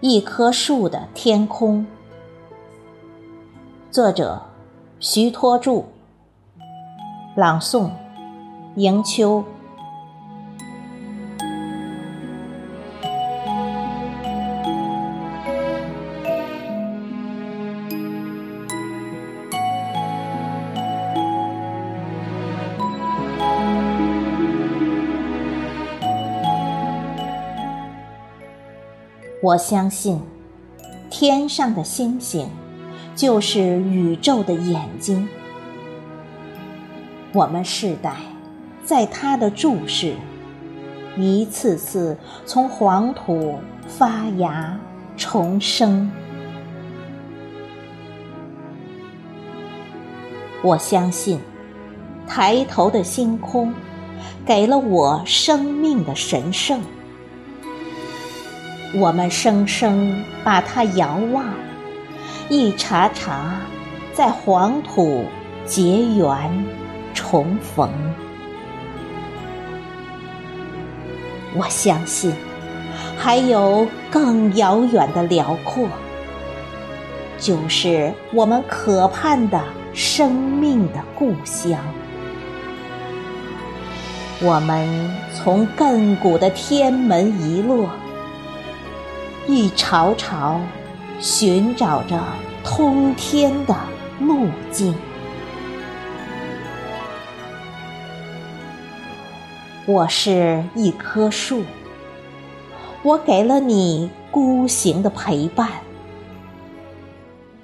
一棵树的天空，作者徐托著，朗诵迎秋。我相信，天上的星星就是宇宙的眼睛。我们世代在它的注视，一次次从黄土发芽重生。我相信，抬头的星空给了我生命的神圣。我们生生把它遥望，一茬茬在黄土结缘重逢。我相信，还有更遥远的辽阔，就是我们渴盼的生命的故乡。我们从亘古的天门一落。一潮潮寻找着通天的路径。我是一棵树，我给了你孤行的陪伴；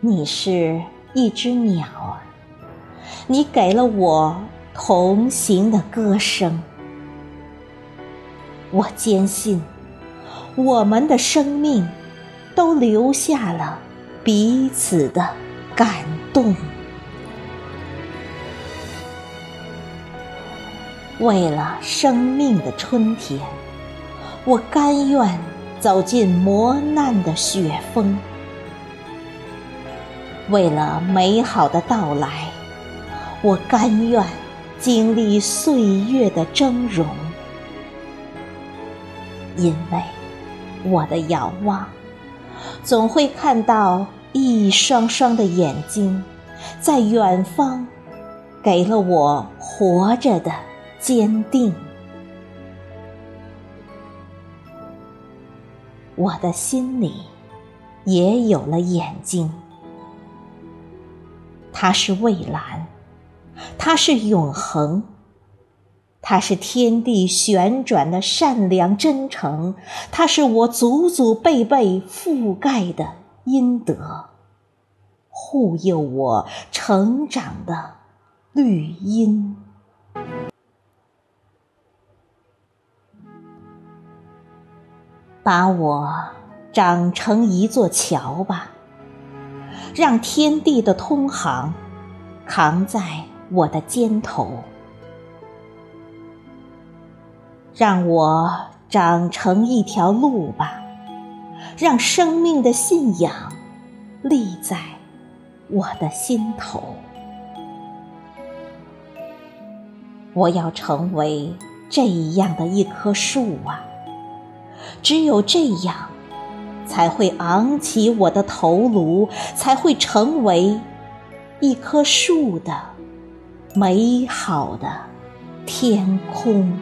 你是一只鸟儿，你给了我同行的歌声。我坚信。我们的生命都留下了彼此的感动。为了生命的春天，我甘愿走进磨难的雪峰；为了美好的到来，我甘愿经历岁月的峥嵘，因为。我的遥望，总会看到一双双的眼睛，在远方，给了我活着的坚定。我的心里也有了眼睛，它是蔚蓝，它是永恒。它是天地旋转的善良真诚，它是我祖祖辈辈覆盖的阴德，护佑我成长的绿荫。把我长成一座桥吧，让天地的通航扛在我的肩头。让我长成一条路吧，让生命的信仰立在我的心头。我要成为这样的一棵树啊！只有这样，才会昂起我的头颅，才会成为一棵树的美好的天空。